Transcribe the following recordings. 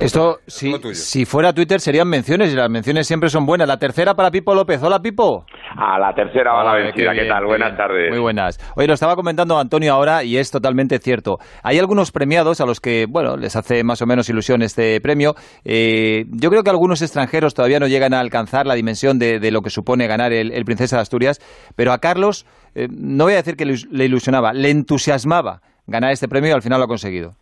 Esto, si, si fuera Twitter, serían menciones y las menciones siempre son buenas. La tercera para Pipo López. Hola, Pipo. A la tercera va la vencida. ¿Qué, tal? buenas tardes. Muy buenas. Oye, lo estaba comentando Antonio ahora y es totalmente cierto. Hay algunos premiados a los que, bueno, les hace más o menos ilusión este premio. Eh, yo creo que algunos extranjeros todavía no llegan a alcanzar la dimensión de, lo que supone ganar el, Princesa de Asturias, pero a Carlos, eh, no voy a decir que le ilusionaba, le entusiasmaba ganar este premio y al final lo ha conseguido.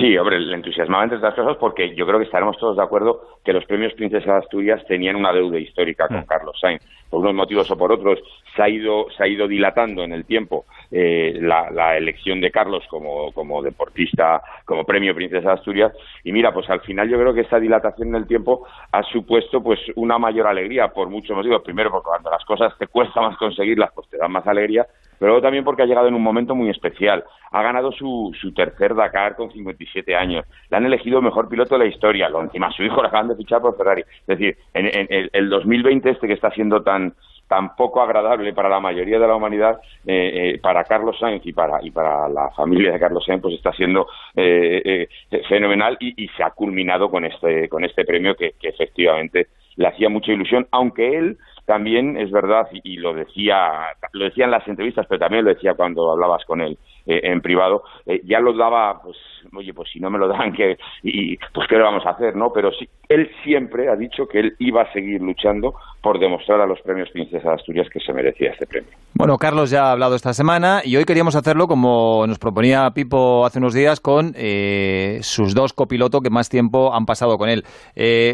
Sí, hombre, le entusiasmaba entre otras cosas porque yo creo que estaremos todos de acuerdo que los premios Princesa de Asturias tenían una deuda histórica con mm. Carlos Sainz. Por unos motivos o por otros se ha ido, se ha ido dilatando en el tiempo eh, la, elección de Carlos como, como deportista, como premio Princesa de Asturias. Y mira, pues al final yo creo que esa dilatación en el tiempo ha supuesto pues una mayor alegría por muchos motivos. Primero, porque cuando las cosas te cuesta más conseguirlas, pues te dan más alegría pero también porque ha llegado en un momento muy especial. Ha ganado su, su tercer Dakar con 57 años. Le han elegido mejor piloto de la historia. Lo encima su hijo le acaban de fichar por Ferrari. Es decir, en, en, el 2020 este que está siendo tan tan poco agradable para la mayoría de la humanidad, eh, eh, para Carlos Sainz y para, y para la familia de Carlos Sainz, pues está siendo eh, fenomenal y, se ha culminado con este, con este premio que efectivamente le hacía mucha ilusión, aunque él también es verdad y, lo decía lo decía en las entrevistas pero también lo decía cuando hablabas con él eh, en privado eh, ya lo daba pues oye pues si no me lo dan que y pues qué le vamos a hacer no pero sí él siempre ha dicho que él iba a seguir luchando por demostrar a los premios Princesa de Asturias que se merecía este premio. Bueno Carlos ya ha hablado esta semana y hoy queríamos hacerlo como nos proponía Pipo hace unos días con eh, sus dos copilotos que más tiempo han pasado con él.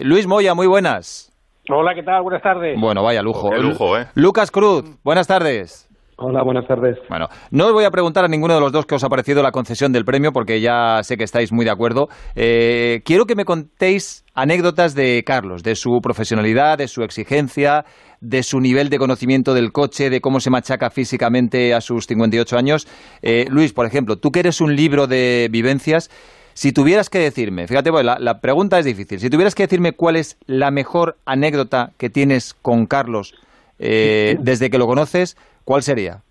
Luis Moya muy buenas Hola, ¿qué tal? Buenas tardes. Bueno, vaya lujo. Qué lujo, ¿eh? Lucas Cruz, buenas tardes. Hola, buenas tardes. Bueno, no os voy a preguntar a ninguno de los dos que os ha parecido la concesión del premio, porque ya sé que estáis muy de acuerdo. Eh, quiero que me contéis anécdotas de Carlos, de su profesionalidad, de su exigencia, de su nivel de conocimiento del coche, de cómo se machaca físicamente a sus 58 años. Eh, Luis, por ejemplo, tú que eres un libro de vivencias, si tuvieras que decirme, fíjate, la, pregunta es difícil, si tuvieras que decirme cuál es la mejor anécdota que tienes con Carlos eh, desde que lo conoces, ¿cuál sería?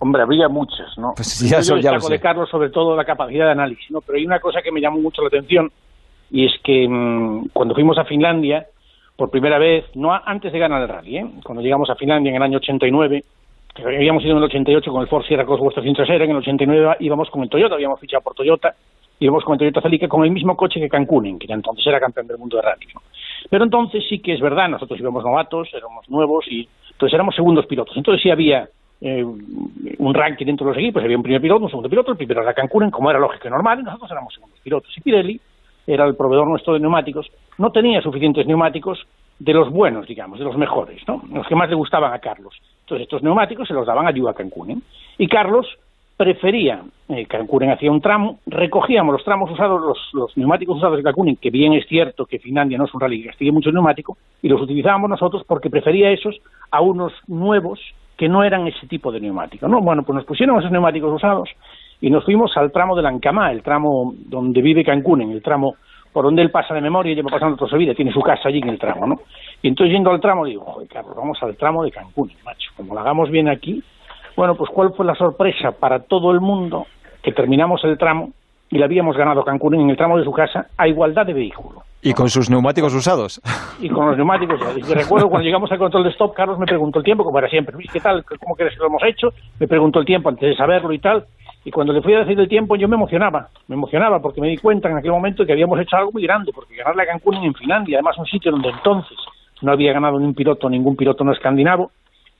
Hombre, habría muchas, ¿no? Pues ya, Yo ya de Carlos sobre todo la capacidad de análisis, ¿no? Pero hay una cosa que me llamó mucho la atención y es que mm, cuando fuimos a Finlandia, por primera vez, no antes de ganar el rally, ¿eh? cuando llegamos a Finlandia en el año 89, que habíamos ido en el 88 con el Ford Sierra vuestra trasera, en el 89 íbamos con el Toyota, habíamos fichado por Toyota, íbamos con el Toyota Celica con el mismo coche que Cancún, que entonces era campeón del mundo de rally. Pero entonces sí que es verdad, nosotros íbamos novatos, éramos nuevos y entonces éramos segundos pilotos. Entonces sí había eh, un ranking dentro de los equipos, había un primer piloto, un segundo piloto, el primero era Cancún, como era lógico y normal, y nosotros éramos segundos pilotos. Y Pirelli era el proveedor nuestro de neumáticos, no tenía suficientes neumáticos de los buenos, digamos, de los mejores, ¿no? Los que más le gustaban a Carlos. Entonces estos neumáticos se los daban a Yuba Cancún. ¿eh? Y Carlos prefería, eh, hacía un tramo, recogíamos los tramos usados, los, neumáticos usados de Cancún, que bien es cierto que Finlandia no es un rally que castigue mucho neumático, y los utilizábamos nosotros porque prefería esos a unos nuevos que no eran ese tipo de neumáticos. ¿no? Bueno, pues nos pusieron esos neumáticos usados y nos fuimos al tramo de Lancamá, el tramo donde vive Cancún, en el tramo por donde él pasa de memoria y lleva pasando toda su vida, tiene su casa allí en el tramo, ¿no? Y entonces yendo al tramo digo, joder, Carlos, vamos al tramo de Cancún, macho, como lo hagamos bien aquí, bueno, pues cuál fue la sorpresa para todo el mundo que terminamos el tramo y le habíamos ganado a Cancún en el tramo de su casa a igualdad de vehículo. Y con sus neumáticos usados. Y con los neumáticos. Y recuerdo cuando llegamos al control de stop, Carlos me preguntó el tiempo, como era siempre. ¿Qué tal? ¿Cómo crees que lo hemos hecho? Me preguntó el tiempo antes de saberlo y tal. Y cuando le fui a decir el tiempo, yo me emocionaba. Me emocionaba porque me di cuenta en aquel momento que habíamos hecho algo muy grande. Porque ganarle a Cancún en Finlandia, además un sitio donde entonces no había ganado ni un piloto, ningún piloto no escandinavo,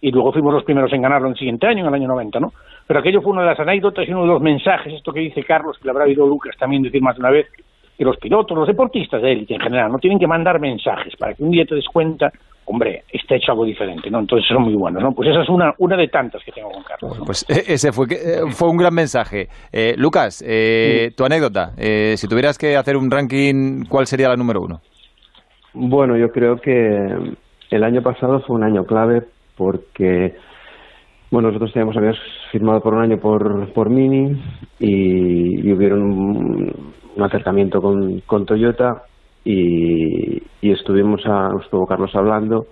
y luego fuimos los primeros en ganarlo en el siguiente año, en el año 90, ¿no? Pero aquello fue una de las anécdotas y uno de los mensajes, esto que dice Carlos, que le habrá oído Lucas también decir más de una vez, que los pilotos, los deportistas de élite en general, no tienen que mandar mensajes para que un día te des cuenta, hombre, está hecho algo diferente, ¿no? Entonces son muy buenos, ¿no? Pues esa es una, una de tantas que tengo con Carlos. Pues e-, ese fue, eh, fue un gran mensaje. Eh, Lucas, eh, tu anécdota, si tuvieras que hacer un ranking, ¿cuál sería la número uno? Bueno, yo creo que el año pasado fue un año clave porque bueno, nosotros teníamos, habíamos firmado por un año por, por Mini y, hubieron un, acercamiento con, con Toyota y, estuvimos a, estuvo Carlos hablando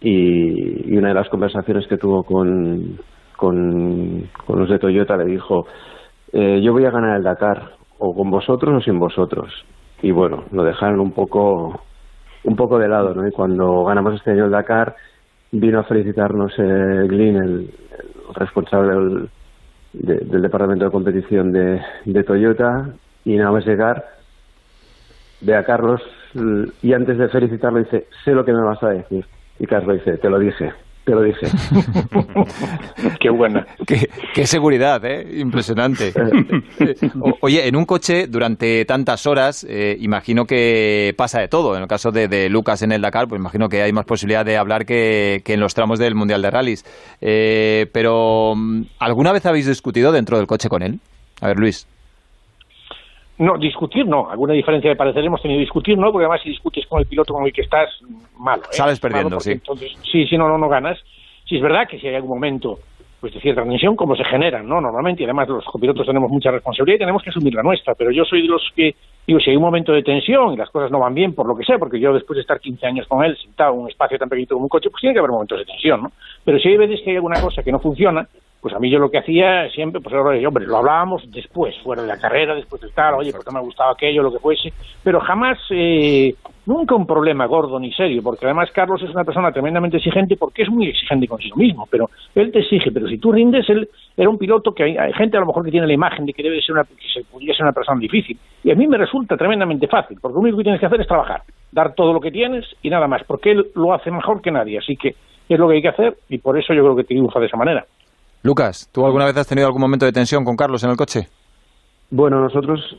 y, una de las conversaciones que tuvo con, con, los de Toyota le dijo, eh, yo voy a ganar el Dakar o con vosotros o sin vosotros. y bueno, lo dejaron un poco un poco de lado, ¿no? Y cuando ganamos este año el Dakar, vino a felicitarnos eh, Glyn, el, responsable del, departamento de competición de, de Toyota, y nada más llegar, ve a Carlos y antes de felicitarlo dice, sé lo que me vas a decir. Y Carlos dice, te lo dije te lo dije. qué buena. Qué, seguridad, ¿eh? Impresionante. oye, en un coche durante tantas horas, eh, imagino que pasa de todo. En el caso de, Lucas en el Dakar, pues imagino que hay más posibilidad de hablar que, en los tramos del Mundial de Rallys. Eh, pero, ¿alguna vez habéis discutido dentro del coche con él? A ver, Luis. No, discutir no. Alguna diferencia de parecer hemos tenido discutir no, porque además si discutes con el piloto con el que estás, malo. ¿eh? Sales perdiendo, sí. Entonces, sí, sí, no, no, no ganas. Sí, es verdad que si hay algún momento pues de cierta tensión, como se generan, ¿no? Normalmente, y además los copilotos tenemos mucha responsabilidad y tenemos que asumir la nuestra, pero yo soy de los que, digo, si hay un momento de tensión y las cosas no van bien, por lo que sea, porque yo después de estar 15 años con él, sentado en un espacio tan pequeñito como un coche, pues tiene que haber momentos de tensión, ¿no? Pero si hay veces que hay alguna cosa que no funciona, pues a mí yo lo que hacía siempre, pues hombre, lo hablábamos después, fuera de la carrera, después de tal, oye, porque me ha gustado aquello, lo que fuese, pero jamás, eh, nunca un problema gordo ni serio, porque además Carlos es una persona tremendamente exigente porque es muy exigente consigo mismo, pero él te exige, pero si tú rindes, él era un piloto que hay, gente a lo mejor que tiene la imagen de que debe ser una, que se, podría ser una persona difícil, y a mí me resulta tremendamente fácil, porque lo único que tienes que hacer es trabajar, dar todo lo que tienes y nada más, porque él lo hace mejor que nadie, así que es lo que hay que hacer y por eso yo creo que triunfa de esa manera. Lucas, ¿tú alguna vez has tenido algún momento de tensión con Carlos en el coche? Bueno, nosotros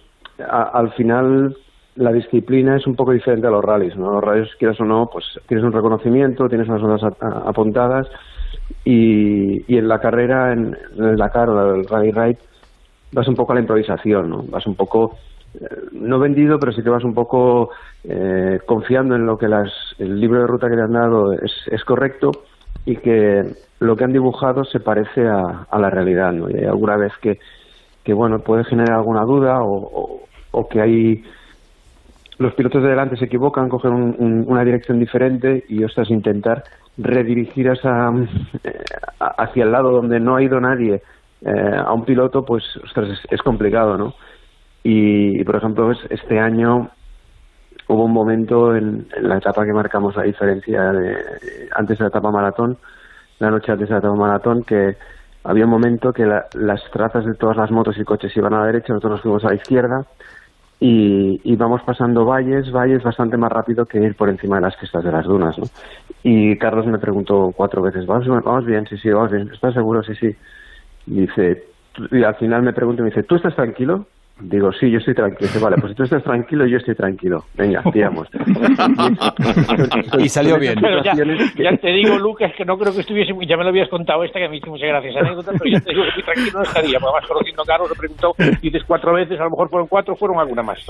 al final la disciplina es un poco diferente a los rallies, ¿no? Los rallies, quieras o no, pues tienes un reconocimiento, tienes unas zonas apuntadas y, en la carrera, en, el Dakar o el Rally Ride, vas un poco a la improvisación, ¿no? Vas un poco, eh, no vendido, pero sí que vas un poco eh, confiando en lo que las, el libro de ruta que te han dado es, es correcto y que lo que han dibujado se parece a, a la realidad, ¿no? Y hay alguna vez que, que, bueno, puede generar alguna duda o, o, que hay... Los pilotos de delante se equivocan, cogen una dirección diferente y, ostras, intentar redirigir esa, eh, hacia el lado donde no ha ido nadie eh, a un piloto, pues, ostras, es, complicado, ¿no? Y, por ejemplo, este año hubo un momento en, la etapa que marcamos la diferencia de, antes de la etapa maratón, la noche antes de la etapa maratón, que había un momento que las trazas de todas las motos y coches iban a la derecha, nosotros nos fuimos a la izquierda y íbamos pasando valles, valles bastante más rápido que ir por encima de las crestas de las dunas, ¿no? Y Carlos me preguntó cuatro veces, ¿vamos, vamos bien? Sí, sí, vamos bien. ¿Estás seguro? Sí, sí. Y dice, y al final me pregunta y me dice, ¿tú estás tranquilo? Digo, sí, yo estoy tranquilo. vale, pues si tú estás tranquilo, yo estoy tranquilo. Venga, tiramos. y salió bien. Pero ya, ya, te digo, Lucas, que no creo que estuviese... Ya me lo habías contado esta, que me hizo muchas gracias anécdota, pero ya te digo que estoy tranquilo no estaría. Porque además, conociendo a Carlos, le preguntó, dices cuatro veces, a lo mejor fueron cuatro, fueron alguna más.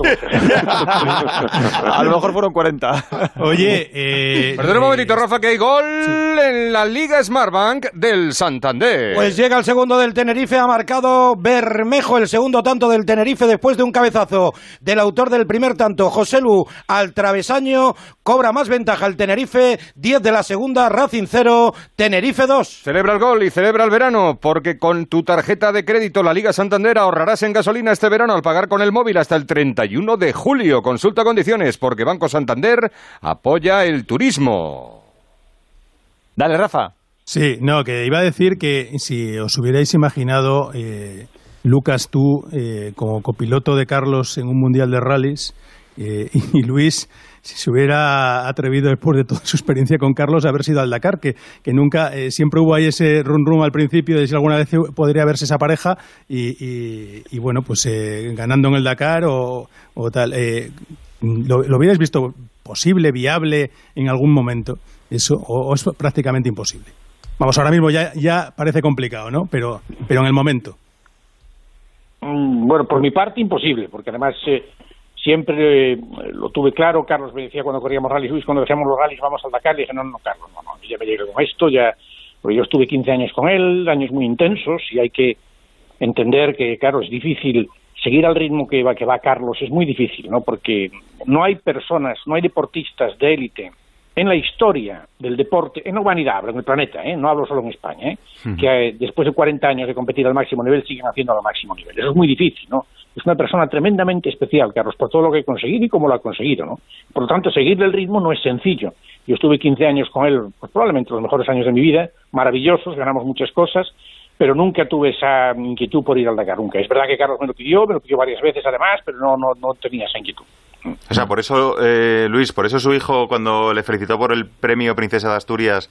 a lo mejor fueron cuarenta. Oye, eh... Perdón un momentito, Rafa, que hay gol en la Liga Smartbank del Santander. Pues llega el segundo del Tenerife, ha marcado Bermejo el segundo tanto del Tenerife después de un cabezazo del autor del primer tanto, José Lu, al travesaño, cobra más ventaja el Tenerife, 10 de la segunda, Racing 0, Tenerife 2. Celebra el gol y celebra el verano, porque con tu tarjeta de crédito la Liga Santander ahorrarás en gasolina este verano al pagar con el móvil hasta el 31 de julio. Consulta condiciones, porque Banco Santander apoya el turismo. Dale, Rafa. Sí, no, que iba a decir que si os hubierais imaginado eh, Lucas, tú eh, como copiloto de Carlos en un mundial de rallies eh, y Luis, si se hubiera atrevido después de toda su experiencia con Carlos a haber sido al Dakar, que, que nunca, eh, siempre hubo ahí ese run run al principio de si alguna vez podría verse esa pareja y, bueno, pues ganando en el Dakar o, tal. ¿lo, ¿lo, hubierais visto posible, viable en algún momento? Eso, o, es prácticamente imposible. Vamos, ahora mismo ya, ya parece complicado, ¿no? Pero, pero en el momento. Mm, bueno, por mi parte imposible, porque además eh, siempre eh, lo tuve claro. Carlos me decía cuando corríamos rally Luis, cuando decíamos los rallies vamos al Dakar, le dije, no, no, Carlos, no, no, ya me llegué con esto, ya, yo estuve 15 años con él, años muy intensos, y hay que entender que, claro, es difícil seguir al ritmo que va, que va Carlos, es muy difícil, ¿no? Porque no hay personas, no hay deportistas de élite en la historia del deporte, en la humanidad, hablo en el planeta, ¿eh? no hablo solo en España, ¿eh? que eh, después de 40 años de competir al máximo nivel siguen haciendo al máximo nivel. Eso es muy difícil, ¿no? Es una persona tremendamente especial, Carlos, por todo lo que ha conseguido y cómo lo ha conseguido, ¿no? Por lo tanto, seguirle el ritmo no es sencillo. Yo estuve 15 años con él, pues probablemente los mejores años de mi vida, maravillosos, ganamos muchas cosas, pero nunca tuve esa inquietud por ir al Dakar, nunca. Es verdad que Carlos me lo pidió, me lo pidió varias veces además, pero no, no, no tenía esa inquietud. O sea, por eso, eh, Luis, por eso su hijo, cuando le felicitó por el premio Princesa de Asturias,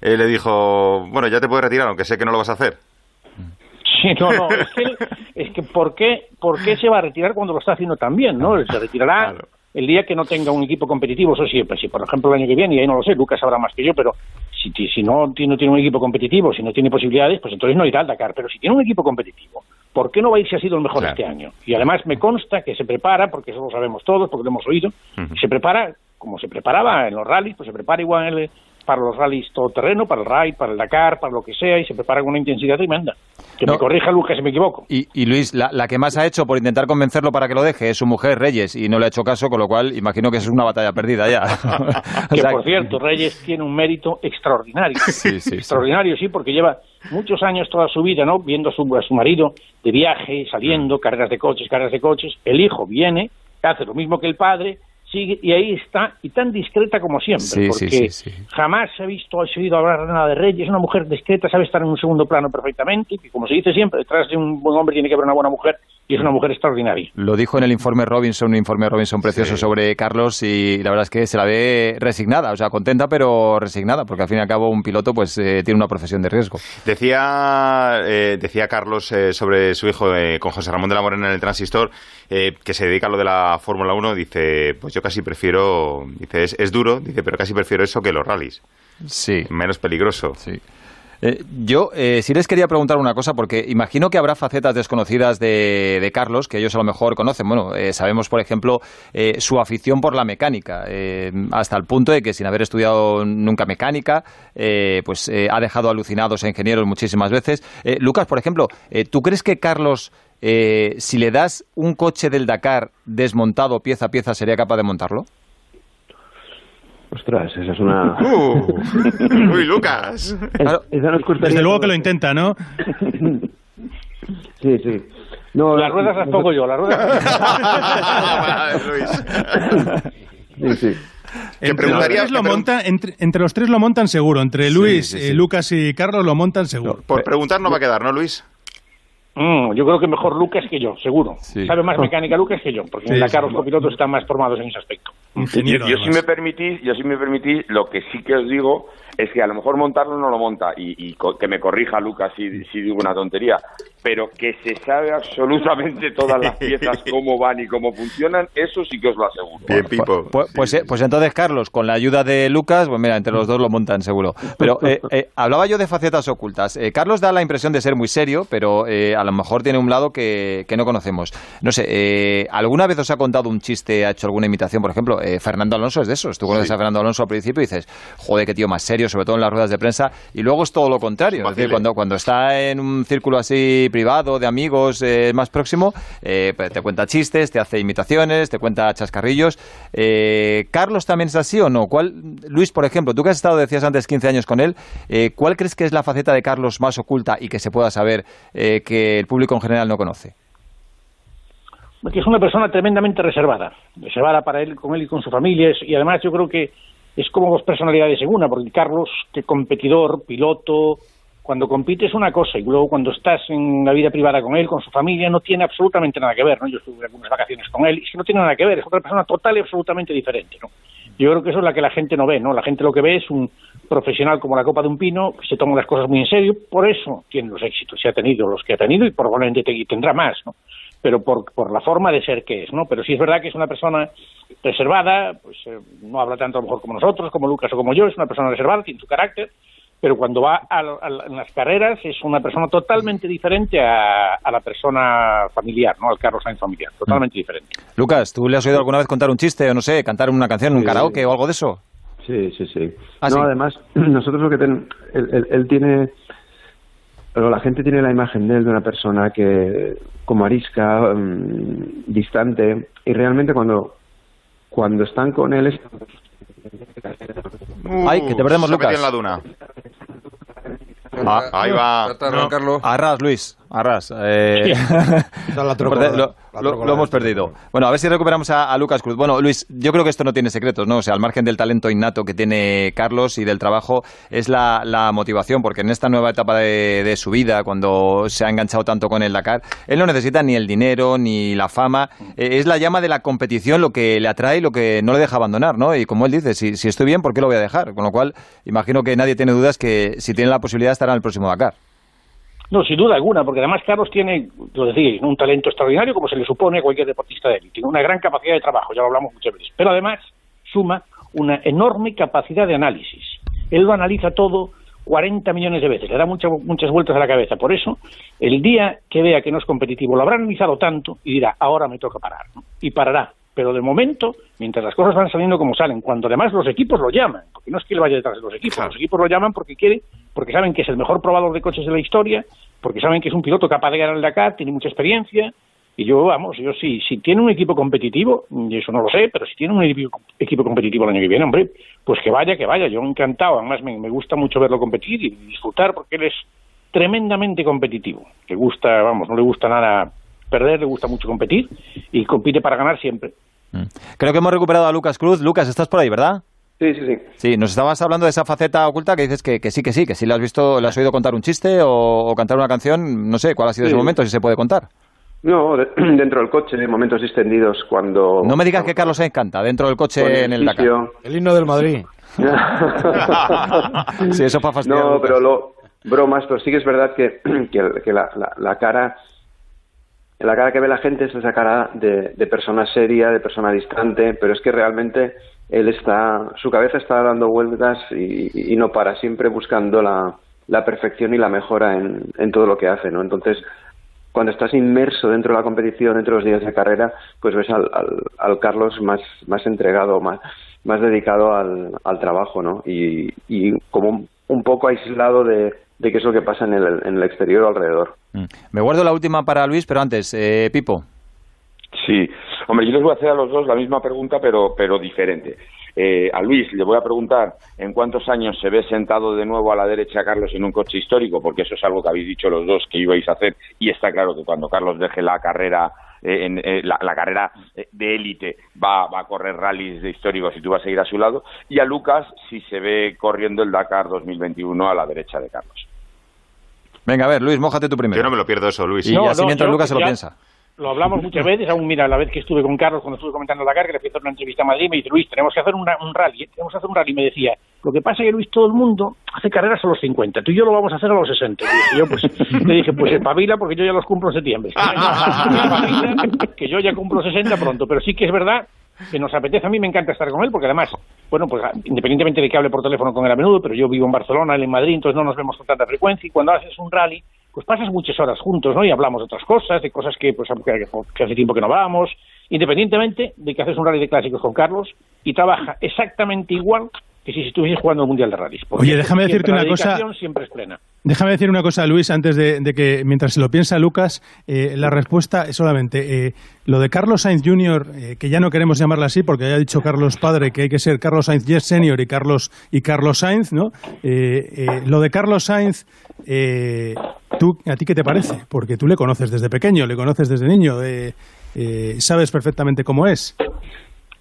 eh, le dijo, bueno, ya te puedes retirar, aunque sé que no lo vas a hacer. Sí, no, no, es que, es que ¿por, qué, ¿por qué se va a retirar cuando lo está haciendo tan bien, no? Se retirará el día que no tenga un equipo competitivo, eso sí, pues si por ejemplo el año que viene, y ahí no lo sé, Lucas sabrá más que yo, pero si, si no, no tiene un equipo competitivo, si no tiene posibilidades, pues entonces no irá al Dakar, pero si tiene un equipo competitivo, ¿por qué no va a ir si ha sido el mejor este año? Y además me consta que se prepara, porque eso lo sabemos todos, porque lo hemos oído, se prepara como se preparaba en los rallies, pues se prepara igual para los rallies todoterreno, para el ride, para el Dakar, para lo que sea, y se prepara con una intensidad tremenda. Que me corrija Lucas si me equivoco. Y, y Luis, la, la, que más ha hecho por intentar convencerlo para que lo deje es su mujer, Reyes, y no le ha hecho caso, con lo cual imagino que es una batalla perdida ya. que sea, por cierto, Reyes tiene un mérito extraordinario. sí, sí, extraordinario, sí. porque lleva muchos años toda su vida, ¿no? Viendo a su, a su marido de viaje, saliendo, carreras de coches, carreras de coches. El hijo viene, hace lo mismo que el padre, sigue y ahí está, y tan discreta como siempre, Sí, porque sí, sí. jamás se ha visto, ha oído hablar nada de Reyes, es una mujer discreta, sabe estar en un segundo plano perfectamente, y como se dice siempre, detrás de un buen hombre tiene que haber una buena mujer, y es una mujer extraordinaria. Lo dijo en el informe Robinson, un informe Robinson precioso sobre Carlos, y la verdad es que se la ve resignada, o sea, contenta pero resignada, porque al fin y al cabo un piloto pues eh, tiene una profesión de riesgo. Decía, eh, decía Carlos eh, sobre su hijo eh, con José Ramón de la Morena en el Transistor, eh, que se dedica a lo de la Fórmula 1, dice, pues yo casi prefiero, dice, es, es, duro, dice, pero casi prefiero eso que los rallies. Sí. Menos peligroso. Sí. Eh, yo eh, les quería preguntar una cosa, porque imagino que habrá facetas desconocidas de, de Carlos que ellos a lo mejor conocen. Bueno, eh, sabemos, por ejemplo, eh, su afición por la mecánica, eh, hasta el punto de que sin haber estudiado nunca mecánica, pues ha dejado alucinados a ingenieros muchísimas veces. Lucas, por ejemplo, ¿tú crees que Carlos, si le das un coche del Dakar desmontado pieza a pieza, sería capaz de montarlo? Ostras, esa es una... Uh, ¡Uy, Lucas! Claro, esa nos Desde luego que lo intenta, ¿no? sí, sí. No, las ruedas las pongo yo, las ruedas. sí, sí. Entre los, tres lo monta, entre, entre, los tres lo montan seguro. Entre Luis, sí, sí, sí. Eh, Lucas y Carlos lo montan seguro. No, por preguntar no va a quedar, ¿no, Luis? Mm, yo creo que mejor Lucas que yo, seguro. Sí. Sabe más mecánica Lucas que yo, porque sí, en Dakar los copilotos están más formados en ese aspecto. Ingeniero, yo, yo si me permitís, yo si me permitís, lo que sí que os digo es que a lo mejor montarlo no lo monta y, y que me corrija Lucas si, si digo una tontería, pero que se sabe absolutamente todas las piezas cómo van y cómo funcionan, eso sí que os lo aseguro. Bien, Pipo. Pues, pues, sí. pues, entonces, Carlos, con la ayuda de Lucas, pues mira, entre los dos lo montan seguro. Pero eh, eh, hablaba yo de facetas ocultas. Eh, Carlos da la impresión de ser muy serio, pero eh, a lo mejor tiene un lado que, que no conocemos. No sé, eh, ¿alguna vez os ha contado un chiste, ha hecho alguna imitación? Por ejemplo, Fernando Alonso es de esos. Tú conoces sí. a Fernando Alonso al principio y dices, joder, qué tío más serio, sobre todo en las ruedas de prensa, y luego es todo lo contrario. Es decir, cuando, cuando está en un círculo así privado, de amigos eh, más próximo, eh, te cuenta chistes, te hace imitaciones, te cuenta chascarrillos. Eh, ¿Carlos también es así o no? ¿Cuál, Luis, por ejemplo, tú que has estado, decías antes, 15 años con él, eh, ¿cuál crees que es la faceta de Carlos más oculta y que se pueda saber eh, que el público en general no conoce? que es una persona tremendamente reservada, reservada para él, con él y con su familia, y además yo creo que es como dos personalidades en una, porque Carlos, que competidor, piloto, cuando compite es una cosa y luego cuando estás en la vida privada con él, con su familia, no tiene absolutamente nada que ver, ¿no? Yo estuve algunas vacaciones con él y si no tiene nada que ver, es otra persona total y absolutamente diferente, ¿no? Yo creo que eso es la que la gente no ve, ¿no? La gente lo que ve es un profesional como la copa de un pino, que se toma las cosas muy en serio, por eso tiene los éxitos, se ha tenido los que ha tenido y probablemente tendrá más, ¿no? Pero por, por la forma de ser que es, ¿no? Pero sí es verdad que es una persona reservada, pues eh, no habla tanto a lo mejor como nosotros, como Lucas o como yo, es una persona reservada, tiene su carácter, pero cuando va a, a, en las carreras es una persona totalmente diferente a, a, la persona familiar, ¿no? Al Carlos Sainz familiar, totalmente mm. diferente. Lucas, ¿tú le has oído alguna vez contar un chiste o no sé, cantar una canción, un sí, karaoke sí. o algo de eso? Sí, sí, sí. ¿Ah, no, sí? además, nosotros lo que tenemos, él, él, él tiene pero la gente tiene la imagen de él de una persona que como arisca, um, distante, y realmente cuando, cuando están con él es Ay, que te perdemos, se Lucas. en la duna. Ah, ahí va. Arrancarlo. Arras, Luis, arras. Eh, la lo, la lo- hemos perdido. Bueno, a ver si recuperamos a, a Lucas Cruz. Bueno, Luis, yo creo que esto no tiene secretos, ¿no? O sea, al margen del talento innato que tiene Carlos y del trabajo, es la, la motivación, porque en esta nueva etapa de, de su vida, cuando se ha enganchado tanto con el Dakar, él no necesita ni el dinero ni la fama. Eh, es la llama de la competición lo que le atrae y lo que no le deja abandonar, ¿no? Y como él dice, si, si estoy bien, ¿por qué lo voy a dejar? Con lo cual, imagino que nadie tiene dudas que si tiene la posibilidad estará en el próximo Dakar. No, sin duda alguna, porque además Carlos tiene, lo decía, un talento extraordinario como se le supone a cualquier deportista de élite. Tiene una gran capacidad de trabajo, ya lo hablamos muchas veces. Pero además suma una enorme capacidad de análisis. Él lo analiza todo 40 millones de veces, le da muchas muchas vueltas a la cabeza. Por eso, el día que vea que no es competitivo, lo habrá analizado tanto y dirá, ahora me toca parar. ¿no? Y parará. Pero de momento, mientras las cosas van saliendo como salen, cuando además los equipos lo llaman, porque no es que él vaya detrás de los equipos, los equipos lo llaman porque quiere, porque saben que es el mejor probador de coches de la historia, porque saben que es un piloto capaz de ganar el Dakar, tiene mucha experiencia, y yo, vamos, yo sí, si tiene un equipo competitivo, y eso no lo sé, pero si tiene un equipo, equipo competitivo el año que viene, hombre, pues que vaya, que vaya, yo encantado, además me, me gusta mucho verlo competir y disfrutar porque él es tremendamente competitivo, le gusta, vamos, no le gusta nada perder, le gusta mucho competir y compite para ganar siempre. Mm. Creo que hemos recuperado a Lucas Cruz. Lucas, estás por ahí, ¿verdad? Sí, sí, sí. Sí, nos estabas hablando de esa faceta oculta que dices que, que sí, que sí, que sí le has visto, le has oído contar un chiste o, o cantar una canción, no sé, ¿cuál ha sido ese Sí. momento, si se puede contar? No, de- dentro del coche, momentos distendidos cuando... No me digas que Carlos Sainz canta dentro del coche en el Dakar. El himno del Madrid. Sí, eso para fastidiar. No, pero lo, bromas, pero sí que es verdad que, que, que la, la- la cara la cara que ve la gente es esa cara de, de persona seria, de persona distante, pero es que realmente él está, su cabeza está dando vueltas y, no para, siempre buscando la, la perfección y la mejora en, todo lo que hace, ¿no? Entonces, cuando estás inmerso dentro de la competición, dentro de los días de carrera, pues ves al, al, al Carlos más, más entregado, más, más dedicado al, al trabajo, ¿no? Y, como un poco aislado de, de qué es lo que pasa en el, en el exterior o alrededor. Mm. Me guardo la última para Luis, pero antes, eh, Pipo. Sí, hombre, yo les voy a hacer a los dos la misma pregunta, pero, pero diferente. Eh, a Luis le voy a preguntar en cuántos años se ve sentado de nuevo a la derecha Carlos en un coche histórico, porque eso es algo que habéis dicho los dos que ibais a hacer, y está claro que cuando Carlos deje la carrera, eh, en, eh, la, la carrera eh, de élite, va, va a correr rallies de históricos y tú vas a seguir a su lado, y a Lucas si se ve corriendo el Dakar 2021 a la derecha de Carlos. Venga, a ver, Luis, mójate tú primero. Yo no me lo pierdo eso, Luis. Y No, así no, mientras yo Lucas se lo piensa. Lo hablamos muchas veces, aún mira, la vez que estuve con Carlos, cuando estuve comentando la carga, que le fui a hacer una entrevista a Madrid, me dice, Luis, tenemos que hacer una- un rally, ¿eh? tenemos que hacer un rally. Me decía, lo que pasa es que Luis, todo el mundo hace carreras a los 50, tú y yo lo vamos a hacer a los 60. Y yo, pues, le dije, pues espabila porque yo ya los cumplo en septiembre. Que yo ya cumplo 60 pronto, pero sí que es verdad que nos apetece, a mí me encanta estar con él, porque además, bueno, pues independientemente de que hable por teléfono con él a menudo, pero yo vivo en Barcelona, él en Madrid, entonces no nos vemos con tanta frecuencia, y cuando haces un rally, pues pasas muchas horas juntos, ¿no? Y hablamos de otras cosas, de cosas que, pues, que, hace tiempo que no vamos, independientemente de que haces un rally de clásicos con Carlos, y trabaja exactamente igual que si estuviese jugando el Mundial de Rallys. Oye, déjame siempre decirte una cosa. siempre es plena. Déjame decir una cosa, Luis, antes de, de que, mientras se lo piensa Lucas, eh, la respuesta es solamente eh, lo de Carlos Sainz Jr., eh, que ya no queremos llamarla así porque ya ha dicho Carlos padre que hay que ser Carlos Sainz Senior y Carlos, y Carlos Sainz, ¿no? Eh, eh, lo de Carlos Sainz, eh, ¿tú, ¿a ti qué te parece? Porque tú le conoces desde pequeño, le conoces desde niño, eh, eh, sabes perfectamente cómo es.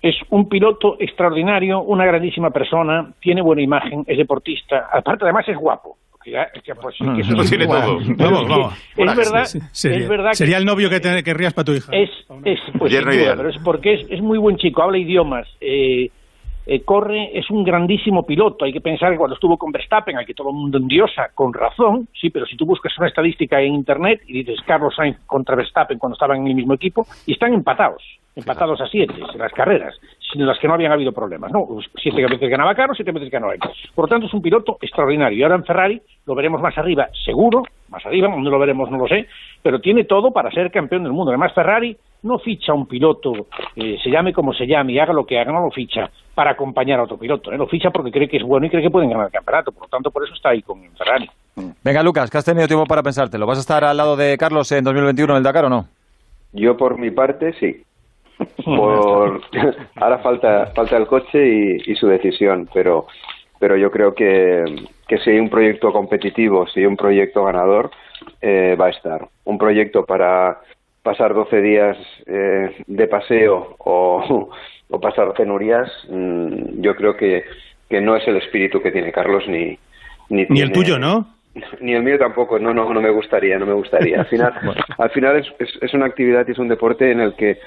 Es un piloto extraordinario, una grandísima persona, tiene buena imagen, es deportista, aparte además es guapo. ya- pues, sí, que eso Lo es tiene igual. todo. Pero Vamos, es que vamos. Es verdad, Sí, sí, sería, es verdad que sería el novio que te querrías para tu hija. es, es pues, duda, pero es porque es, es muy buen chico, habla idiomas, eh, eh, corre, es un grandísimo piloto. Hay que pensar que cuando estuvo con Verstappen, al que todo el mundo endiosa, con razón, sí, pero si tú buscas una estadística en internet y dices Carlos Sainz contra Verstappen cuando estaban en el mismo equipo, y están empatados, empatados a siete en las carreras, sin las que no habían habido problemas, ¿no? Pues Siete veces ganaba Carlos, siete veces ganaba él. Por lo tanto, es un piloto extraordinario. Y ahora en Ferrari lo veremos más arriba, seguro, más arriba, donde lo veremos no lo sé, pero tiene todo para ser campeón del mundo. Además, Ferrari no ficha un piloto, eh, se llame como se llame y haga lo que haga, no lo ficha para acompañar a otro piloto, ¿eh? lo ficha porque cree que es bueno y cree que pueden ganar el campeonato, por lo tanto, por eso está ahí con Ferrari. Venga, Lucas, que has tenido tiempo para pensártelo. ¿Vas a estar al lado de Carlos en 2021 en el Dakar o no? Yo por mi parte sí. por ahora falta falta el coche y, y su decisión, pero pero yo creo que, que si hay un proyecto competitivo, si hay un proyecto ganador, eh, va a estar. Un proyecto para pasar 12 días eh, de paseo o, o pasar penurias, mm, yo creo que, que no es el espíritu que tiene Carlos ni ni, ni el tuyo, ¿no? Ni el mío tampoco, no, no, no me gustaría, no me gustaría. Al final, al final es, es, es, una actividad y es un deporte en el que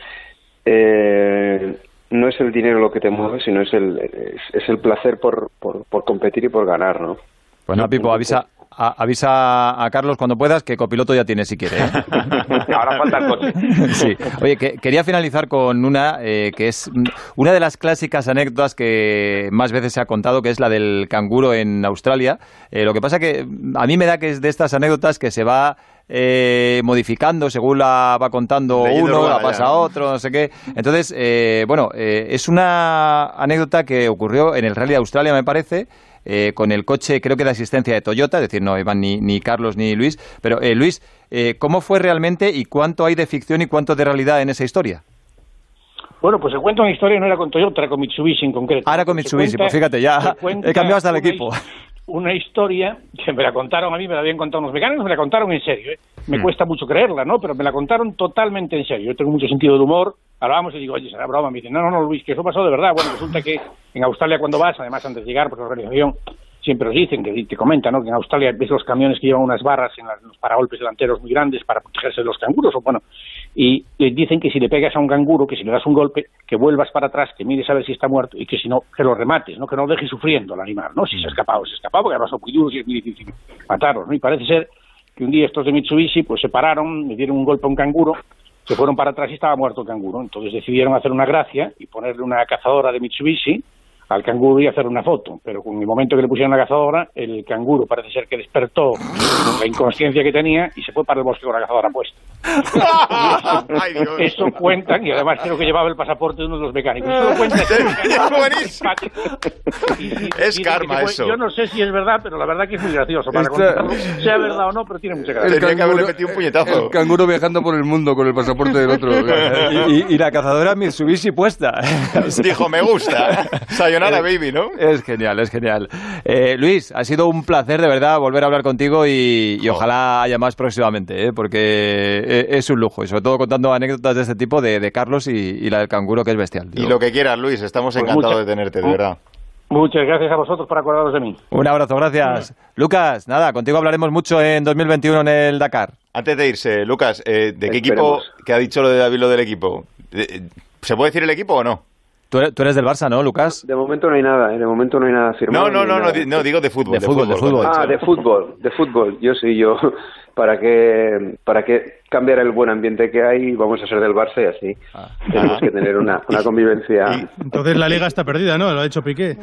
eh, no es el dinero lo que te mueve, sino es el, es, es el placer por, por, por, competir y por ganar, ¿no? Pues no, Pipo, avisa, a, avisa a Carlos cuando puedas que copiloto ya tiene si quiere. ¿eh? Ahora falta el coche. Sí. Oye, que, quería finalizar con una eh, que es una de las clásicas anécdotas que más veces se ha contado, que es la del canguro en Australia. Eh, lo que pasa que a mí me da que es de estas anécdotas que se va eh, modificando según la va contando Leyendo uno, la pasa ya, ¿no? otro, no sé qué. Entonces, eh, bueno, eh, es una anécdota que ocurrió en el Rally de Australia, me parece. Eh, con el coche, creo que de asistencia de Toyota, es decir, no iban ni, ni Carlos ni Luis. Pero, eh, Luis, eh, ¿cómo fue realmente y cuánto hay de ficción y cuánto de realidad en esa historia? Bueno, pues se cuenta una historia, no era con Toyota, era con Mitsubishi en concreto. Ahora con Mitsubishi, cuenta- pues fíjate, ya he cambiado hasta el equipo. Una historia que me la contaron a mí, me la habían contado unos mecánicos, me la contaron en serio. ¿eh? Me Mm. cuesta mucho creerla, ¿no? Pero me la contaron totalmente en serio. Yo tengo mucho sentido del humor. Hablábamos y digo, oye, será broma. Me dicen, no, no, no, Luis, que eso pasó de verdad. Bueno, resulta que en Australia cuando vas, además antes de llegar, por la organización, siempre os dicen, que te comentan, ¿no? Que en Australia ves los camiones que llevan unas barras en, las- en los paragolpes delanteros muy grandes para protegerse de los canguros, o bueno, y les dicen que si le pegas a un canguro, que si le das un golpe, que vuelvas para atrás, que mires a ver si está muerto y que si no, que lo remates, ¿no? Que no lo dejes sufriendo al animal, ¿no? Si se ha escapado, se ha escapado, porque además son muy duros y es muy difícil matarlos, ¿no? Y parece ser que un día estos de Mitsubishi pues se pararon, le dieron un golpe a un canguro, se fueron para atrás y estaba muerto el canguro. Entonces decidieron hacer una gracia y ponerle una cazadora de Mitsubishi al canguro y hacer una foto. Pero con el momento que le pusieron la cazadora, el canguro parece ser que despertó la inconsciencia que tenía y se fue para el bosque con la cazadora puesta. Ay, Dios. Eso cuentan, y además creo que llevaba el pasaporte de uno de los mecánicos. Eso lo cuenta mecánico Buenísimo. simpático. Y- y- Es karma eso. Yo no sé si es verdad, pero la verdad que es muy gracioso. Para Esta- sea verdad o no, pero tiene mucha gracia. Tenía que haberle metido un puñetazo. El canguro viajando por el mundo con el pasaporte del otro. y, y- y la cazadora Mitsubishi puesta. Dijo, me gusta. Sayonara, baby, ¿no? Es genial, es genial. Eh, Luis, ha sido un placer de verdad volver a hablar contigo y, y Oh. ojalá haya más próximamente, ¿eh? porque eh, es un lujo y sobre todo contando anécdotas de este tipo de, de Carlos y, y la del canguro que es bestial. Y lo que quieras, Luis. Estamos Pues encantados mucha- de tenerte, de verdad. Muchas gracias a vosotros por acordaros de mí. Un abrazo, gracias. Lucas, nada, contigo hablaremos mucho en 2021 en el Dakar. Antes de irse, Lucas, eh, ¿de qué equipo, que ha dicho lo de David, lo del equipo? Eh, ¿Se puede decir el equipo o no? Tú eres, del Barça, ¿no, Lucas? De momento no hay nada, ¿eh? de momento no hay nada firmado. No, no, no, no, no, digo de fútbol. De fútbol, de fútbol. Ah, de fútbol, de fútbol. Yo sí, yo. Para que, para que cambiar el buen ambiente que hay, vamos a ser del Barça y así. Tenemos que tener una, una convivencia. Entonces la liga está perdida, ¿no? Lo ha hecho Piqué.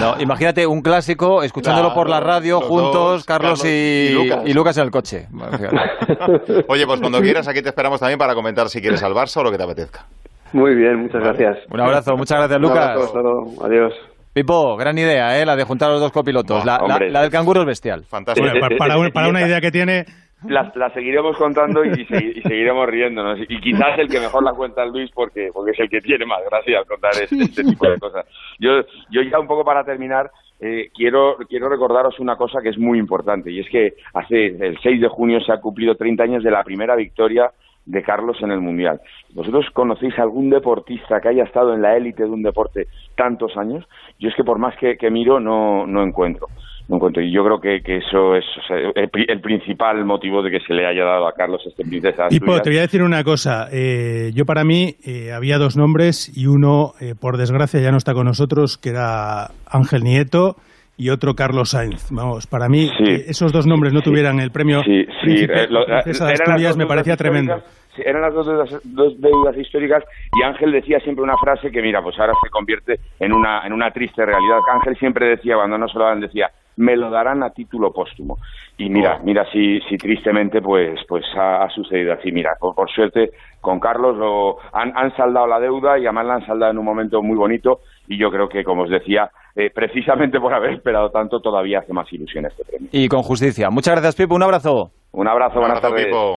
No, imagínate un clásico, escuchándolo Claro, por la radio juntos, dos, Carlos, Carlos y, y Lucas. y Lucas en el coche. Oye, pues cuando quieras, aquí te esperamos también para comentar si quieres al Barça o lo que te apetezca. Muy bien, muchas gracias. Un abrazo, muchas gracias, Un abrazo, Lucas. hasta luego. Adiós. Pipo, gran idea, ¿eh? La de juntar a los dos copilotos. La, la- hombre. la del canguro es bestial. Fantástico. Bueno, pa- para, un- para una idea que tiene, La, la seguiremos contando y, y seguiremos riéndonos. Y quizás el que mejor la cuenta es Luis porque, porque es el que tiene más gracia al contar este, este tipo de cosas. Yo, yo ya un poco para terminar, eh, quiero, quiero recordaros una cosa que es muy importante y es que hace el 6 de junio se ha cumplido 30 años de la primera victoria de Carlos en el Mundial. ¿Vosotros conocéis algún deportista que haya estado en la élite de un deporte tantos años? Yo es que por más que, que miro no, no encuentro. No encuentro. Y yo creo que, que eso es o sea, el, pri- el principal motivo de que se le haya dado a Carlos este princesa Asturias. te voy a decir una cosa. Eh, yo para mí eh, había dos nombres y uno, eh, por desgracia, ya no está con nosotros, que era Ángel Nieto y otro Carlos Sainz. Vamos, para mí, Sí. esos dos nombres no tuvieran el premio Sí, sí, eh, lo- Princesa de eran las Asturias dos me deudas parecía tremendo. eran las dos deudas, dos deudas históricas y Ángel decía siempre una frase que, mira, pues ahora se convierte en una, en una triste realidad. Ángel siempre decía, cuando no se lo dan, decía, me lo darán a título póstumo. Y mira, Oh. mira si, si tristemente pues, pues ha, ha sucedido así. Mira, por, por suerte con Carlos lo, han, han saldado la deuda y además la han saldado en un momento muy bonito y yo creo que, como os decía, eh, precisamente por haber esperado tanto, todavía hace más ilusión este premio. Y con justicia. Muchas gracias, Pipo. Un abrazo. Un abrazo, Un buenas abrazo, tardes. Pipo.